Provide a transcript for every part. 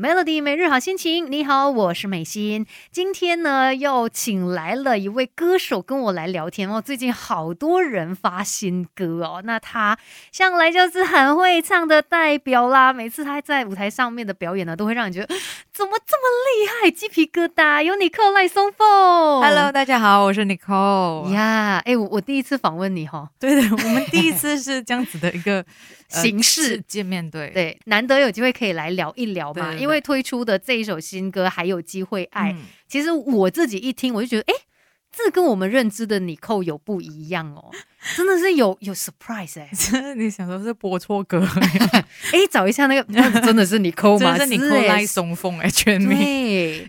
Melody 每日好心情，你好，我是美心。今天呢，又请来了一位歌手跟我来聊天哦。最近好多人发新歌哦，那他向来就是很会唱的代表啦。每次他在舞台上面的表演呢，都会让你觉得怎么这么厉害，鸡皮疙瘩。有你寇赖松凤，Hello，大家好，我是 Nicole 呀。哎，我我第一次访问你哈，对的，我们第一次是这样子的一个 形式见面对对，难得有机会可以来聊一聊嘛，因为。推出的这一首新歌还有机会爱，其实我自己一听我就觉得，哎，这跟我们认知的你扣有不一样哦，真的是有有 surprise 哎，你想说是播错歌？哎，找一下那个，真的是你扣吗？真的是你扣赖松风哎，全名。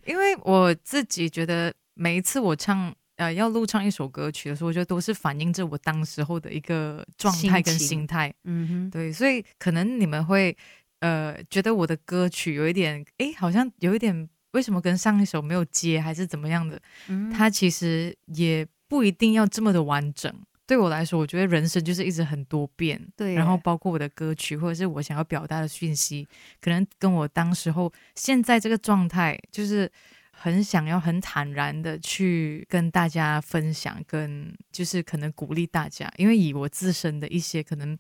因为我自己觉得每一次我唱呃要录唱一首歌曲的时候，我觉得都是反映着我当时候的一个状态跟心态。嗯哼，对，所以可能你们会。呃，觉得我的歌曲有一点，哎，好像有一点，为什么跟上一首没有接，还是怎么样的？嗯，它其实也不一定要这么的完整。对我来说，我觉得人生就是一直很多变，对。然后包括我的歌曲，或者是我想要表达的讯息，可能跟我当时候现在这个状态，就是很想要很坦然的去跟大家分享，跟就是可能鼓励大家，因为以我自身的一些可能。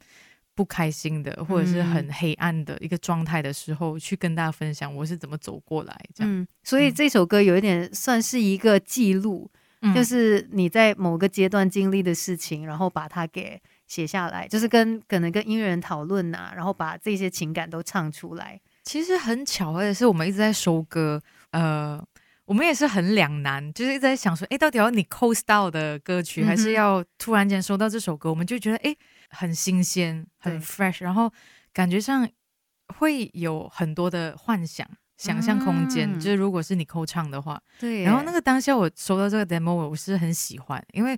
不开心的，或者是很黑暗的一个状态的时候，去跟大家分享我是怎么走过来。这样，所以这首歌有一点算是一个记录，就是你在某个阶段经历的事情，然后把它给写下来，就是跟可能跟音乐人讨论呐，然后把这些情感都唱出来。其实很巧的是，我们一直在收歌，呃，我们也是很两难，就是一直在想说，哎，到底要你 co style 的歌曲，还是要突然间收到这首歌，我们就觉得，哎。很新鲜，很 fresh，然后感觉上会有很多的幻想、想象空间。就是如果是你扣唱的话，对。然后那个当下我收到这个 demo，我是很喜欢，因为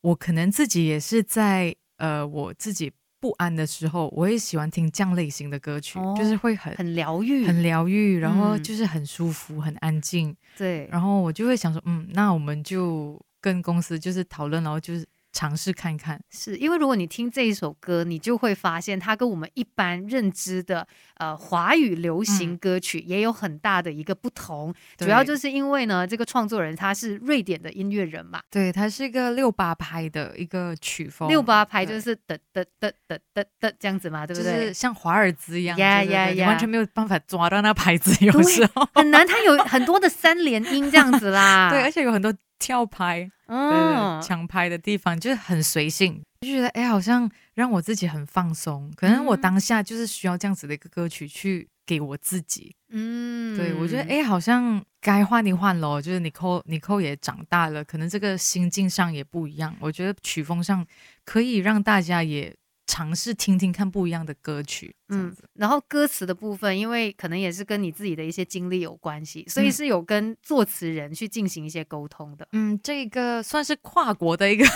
我可能自己也是在呃我自己不安的时候，我也喜欢听这样类型的歌曲，就是会很很疗愈，很疗愈，然后就是很舒服、很安静。对。然后我就会想说，嗯，那我们就跟公司就是讨论，然后就是。尝试看看，是因为如果你听这一首歌，你就会发现它跟我们一般认知的呃华语流行歌曲也有很大的一个不同。主要就是因为呢，这个创作人他是瑞典的音乐人嘛，对他是一个六八拍的一个曲风，六八拍就是的的的的的的这样子嘛，对不对？像华尔兹一样，呀呀呀，完全没有办法抓到那拍子，有时候很难。它有很多的三连音这样子啦，对，而且有很多。跳拍，嗯，抢拍的地方就是很随性，就觉得哎，好像让我自己很放松。可能我当下就是需要这样子的一个歌曲去给我自己，嗯，对我觉得哎，好像该换一换咯。就是你扣你扣也长大了，可能这个心境上也不一样。我觉得曲风上可以让大家也。尝试听听看不一样的歌曲，嗯，然后歌词的部分，因为可能也是跟你自己的一些经历有关系，所以是有跟作词人去进行一些沟通的。嗯，这个算是跨国的一个，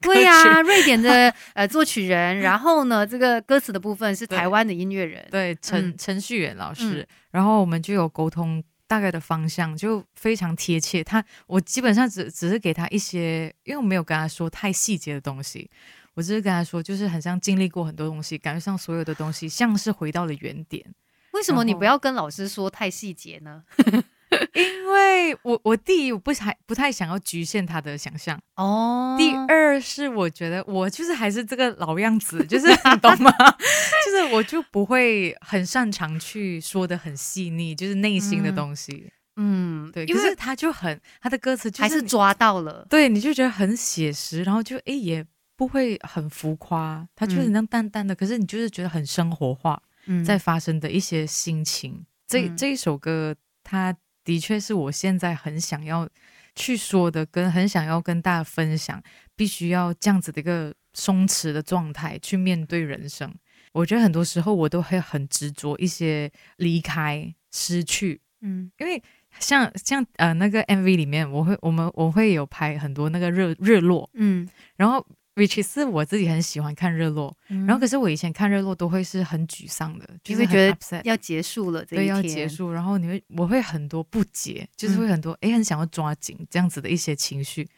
对呀，瑞典的 呃作曲人，然后呢，这个歌词的部分是台湾的音乐人，对，陈陈序员老师，然后我们就有沟通大概的方向，就非常贴切。他我基本上只只是给他一些，因为我没有跟他说太细节的东西。我只是跟他说，就是很像经历过很多东西，感觉上所有的东西像是回到了原点。为什么你不要跟老师说太细节呢？因为我我第一我不还不太想要局限他的想象哦。第二是我觉得我就是还是这个老样子，就是你懂吗？就是我就不会很擅长去说的很细腻，就是内心的东西。嗯，对。因为他就很他的歌词还是抓到了，对，你就觉得很写实，然后就哎也。不会很浮夸，它就是那样淡淡的，可是你就是觉得很生活化，在发生的一些心情。这这一首歌，它的确是我现在很想要去说的，跟很想要跟大家分享，必须要这样子的一个松弛的状态去面对人生。我觉得很多时候我都会很执着一些离开、失去，嗯，因为像像呃那个 MV 里面，我会我们我会有拍很多那个日日落，嗯，然后。Which 是我自己很喜欢看日落，然后可是我以前看日落都会是很沮丧的，就会觉得要结束了，对，要结束，然后你会我会很多不解，就是会很多哎，很想要抓紧这样子的一些情绪。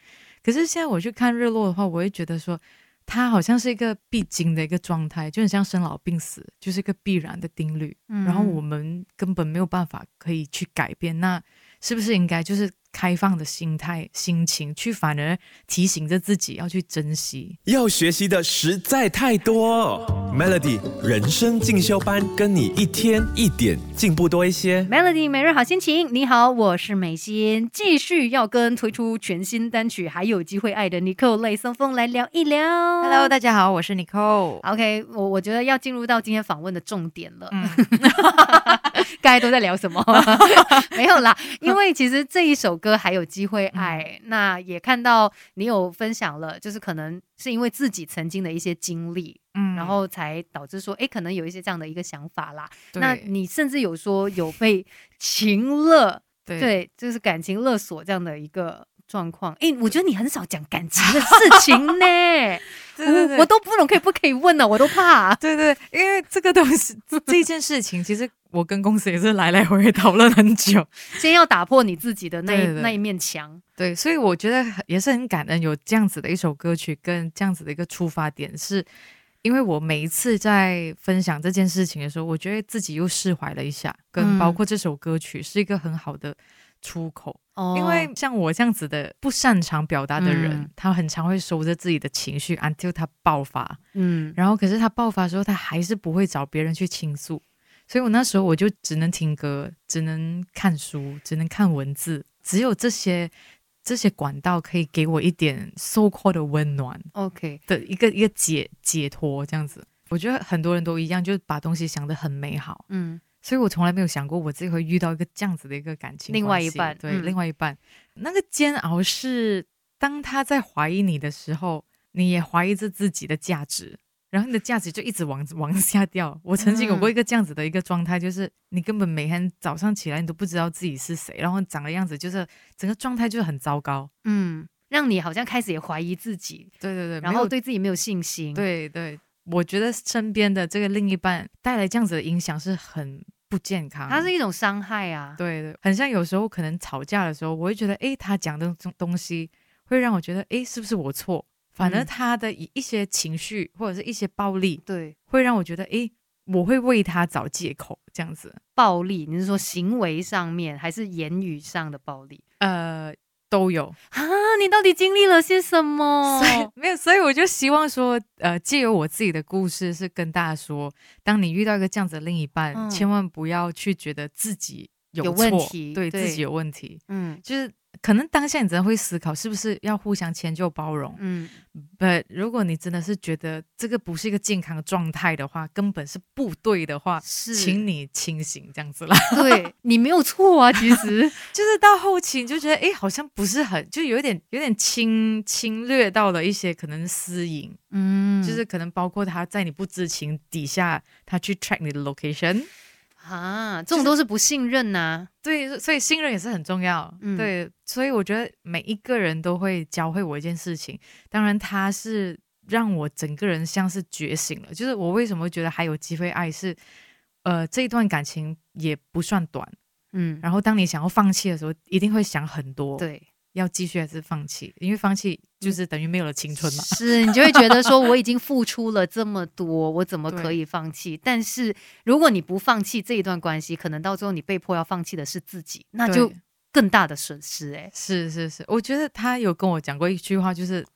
可是现在我去看日落的话，我会觉得说，它好像是一个必经的一个状态，就很像生老病死，就是一个必然的定律。然后我们根本没有办法可以去改变，那是不是应该就是？开放的心态、心情，去反而提醒着自己要去珍惜。要学习的实在太多，Melody 人生进修班，跟你一天一点进步多一些。Melody 每日好心情，你好，我是美心，继续要跟推出全新单曲还有机会爱的 Nicole 雷松风来聊一聊。Hello，大家好，我是 Nicole。OK，我我觉得要进入到今天访问的重点了。刚才都在聊什么？没有啦，因为其实这一首歌还有机会爱，那也看到你有分享了，就是可能是因为自己曾经的一些经历，嗯，然后才导致说，哎，可能有一些这样的一个想法啦。那你甚至有说有被情勒，对，就是感情勒索这样的一个状况。哎，我觉得你很少讲感情的事情呢。我我都不懂可以不可以问呢？我都怕。对对，因为这个东西这件事情，其实我跟公司也是来来回回讨论很久。先要打破你自己的那那一面墙。对，所以我觉得也是很感恩有这样子的一首歌曲跟这样子的一个出发点，是因为我每一次在分享这件事情的时候，我觉得自己又释怀了一下，跟包括这首歌曲是一个很好的。出口，因为像我这样子的不擅长表达的人，他很常会收着自己的情绪，until 他爆发。嗯，然后可是他爆发的时候，他还是不会找别人去倾诉，所以我那时候我就只能听歌，只能看书，只能看文字，只有这些这些管道可以给我一点 so called 的温暖。OK 的一个一个解解脱这样子，我觉得很多人都一样，就是把东西想得很美好。嗯。所以我从来没有想过我自己会遇到一个这样子的一个感情。另外一半，对，另外一半，那个煎熬是当他在怀疑你的时候，你也怀疑着自己的价值，然后你的价值就一直往往下掉。我曾经有过一个这样子的一个状态，就是你根本每天早上起来你都不知道自己是谁，然后长的样子就是整个状态就是很糟糕。嗯，让你好像开始也怀疑自己。对对对，然后对自己没有信心。对对。我觉得身边的这个另一半带来这样子的影响是很不健康，它是一种伤害啊。对对，很像有时候可能吵架的时候，我会觉得，哎，他讲的东东西会让我觉得，哎，是不是我错？反而他的一一些情绪或者是一些暴力，对，会让我觉得，哎，我会为他找借口这样子。暴力，你是说行为上面还是言语上的暴力？呃。都有啊！你到底经历了些什么？没有，所以我就希望说，呃，借由我自己的故事，是跟大家说，当你遇到一个这样子的另一半，千万不要去觉得自己有问题，对自己有问题，嗯，就是。可能当下你真的会思考，是不是要互相迁就包容？嗯，b u t 如果你真的是觉得这个不是一个健康的状态的话，根本是不对的话，是，请你清醒这样子啦。对你没有错啊，其实 就是到后期你就觉得，哎，好像不是很，就有点有点侵侵略到了一些可能私隐，嗯，就是可能包括他在你不知情底下，他去 track 你的 location。啊，这种都是不信任呐。对，所以信任也是很重要。对，所以我觉得每一个人都会教会我一件事情。当然，他是让我整个人像是觉醒了。就是我为什么会觉得还有机会爱，是呃，这一段感情也不算短。嗯，然后当你想要放弃的时候，一定会想很多。对。要继续还是放弃？因为放弃就是等于没有了青春嘛。是你就会觉得说，我已经付出了这么多，我怎么可以放弃？但是如果你不放弃这一段关系，可能到最后你被迫要放弃的是自己，那就更大的损失。哎，是是是，我觉得他有跟我讲过一句话，就是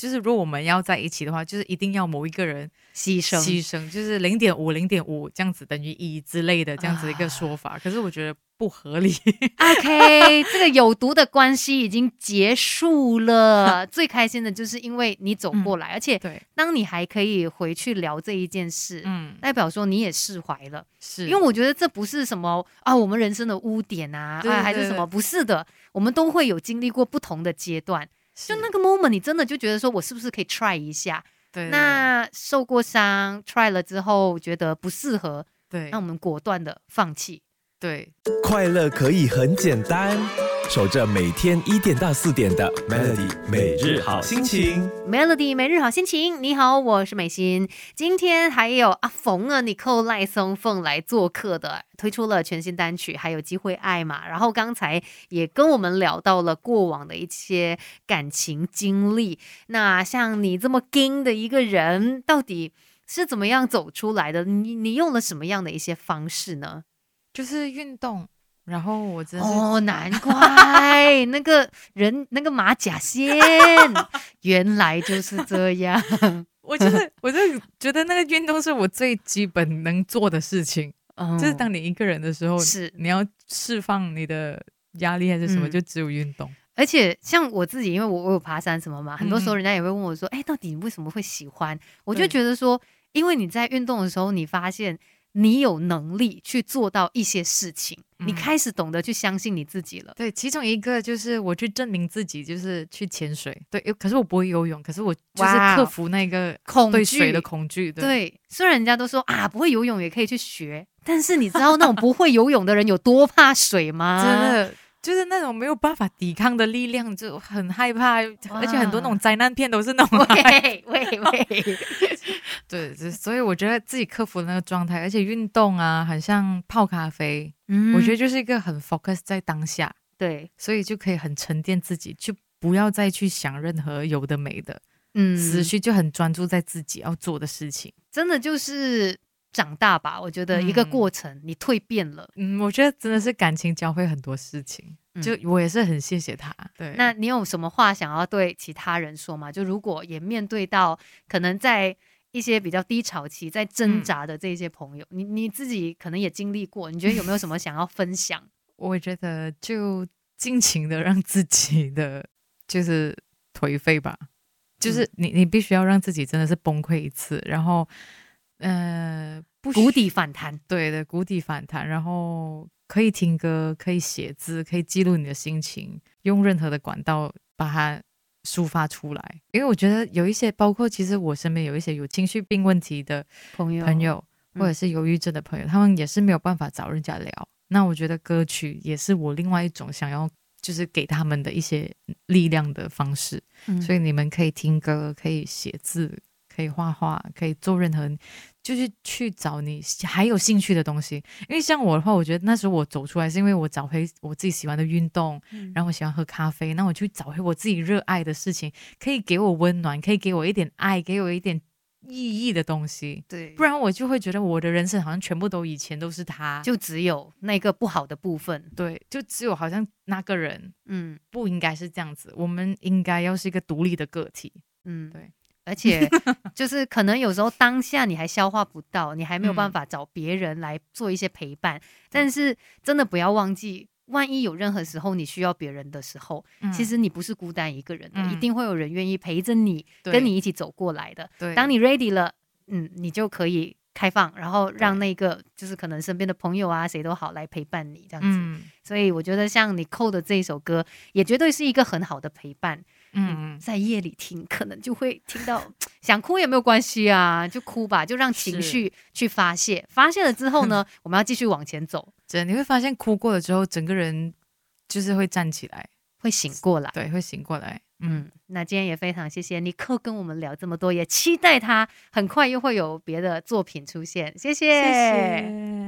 就是如果我们要在一起的话，就是一定要某一个人牺牲牺牲，就是零点五零点五这样子等于一之类的这样子一个说法。可是我觉得。不合理。OK，这个有毒的关系已经结束了。最开心的就是因为你走过来，而且当你还可以回去聊这一件事，嗯，代表说你也释怀了。是因为我觉得这不是什么啊，我们人生的污点啊，还是什么？不是的，我们都会有经历过不同的阶段。就那个 moment，你真的就觉得说我是不是可以 try 一下？对，那受过伤，try 了之后觉得不适合，对，那我们果断的放弃。对，快乐可以很简单。守着每天一点到四点的 Melody 每日好心情。Melody 每日好心情，你好，我是美心。今天还有阿冯啊，你扣赖松凤来做客的，推出了全新单曲，还有机会爱嘛。然后刚才也跟我们聊到了过往的一些感情经历。那像你这么硬的一个人，到底是怎么样走出来的？你你用了什么样的一些方式呢？就是运动。然后我真哦，难怪那个人那个马甲线，原来就是这样。我就是，我就觉得那个运动是我最基本能做的事情。就是当你一个人的时候，是你要释放你的压力还是什么，就只有运动。而且像我自己，因为我我有爬山什么嘛，很多时候人家也会问我说：“哎，到底你为什么会喜欢？”我就觉得说，因为你在运动的时候，你发现。你有能力去做到一些事情，你开始懂得去相信你自己了。对，其中一个就是我去证明自己，就是去潜水。对，可是我不会游泳，可是我就是克服那个恐对水的恐惧。对，虽然人家都说啊，不会游泳也可以去学，但是你知道那种不会游泳的人有多怕水吗？真的。就是那种没有办法抵抗的力量，就很害怕，而且很多那种灾难片都是那种。喂喂喂，对，所以我觉得自己克服那个状态，而且运动啊，很像泡咖啡，嗯，我觉得就是一个很 focus 在当下，对，所以就可以很沉淀自己，就不要再去想任何有的没的，嗯，思绪就很专注在自己要做的事情，真的就是。长大吧，我觉得一个过程，你蜕变了。嗯，我觉得真的是感情教会很多事情，就我也是很谢谢他。对，那你有什么话想要对其他人说吗？就如果也面对到可能在一些比较低潮期在挣扎的这些朋友，你你自己可能也经历过，你觉得有没有什么想要分享？我觉得就尽情的让自己的就是颓废吧，就是你你必须要让自己真的是崩溃一次，然后。呃，谷底反弹，对的，谷底反弹，然后可以听歌，可以写字，可以记录你的心情，用任何的管道把它抒发出来。因为我觉得有一些，包括其实我身边有一些有情绪病问题的朋友，朋友或者是忧郁症的朋友，他们也是没有办法找人家聊。那我觉得歌曲也是我另外一种想要，就是给他们的一些力量的方式。所以你们可以听歌，可以写字。可以画画，可以做任何，就是去找你还有兴趣的东西。因为像我的话，我觉得那时候我走出来是因为我找回我自己喜欢的运动，然后我喜欢喝咖啡，那我去找回我自己热爱的事情，可以给我温暖，可以给我一点爱，给我一点意义的东西。对，不然我就会觉得我的人生好像全部都以前都是他，就只有那个不好的部分。对，就只有好像那个人，嗯，不应该是这样子，我们应该要是一个独立的个体。嗯，对。而且 就是可能有时候当下你还消化不到，你还没有办法找别人来做一些陪伴。但是真的不要忘记，万一有任何时候你需要别人的时候，其实你不是孤单一个人的，一定会有人愿意陪着你，跟你一起走过来的。当你 ready 了，嗯，你就可以开放，然后让那个就是可能身边的朋友啊，谁都好来陪伴你这样子。所以我觉得像你扣的这一首歌，也绝对是一个很好的陪伴。嗯，在夜里听，可能就会听到 想哭也没有关系啊，就哭吧，就让情绪去发泄。发泄了之后呢，我们要继续往前走。真的，你会发现哭过了之后，整个人就是会站起来，会醒过来。对，会醒过来。嗯，那今天也非常谢谢尼克跟我们聊这么多，也期待他很快又会有别的作品出现。谢谢。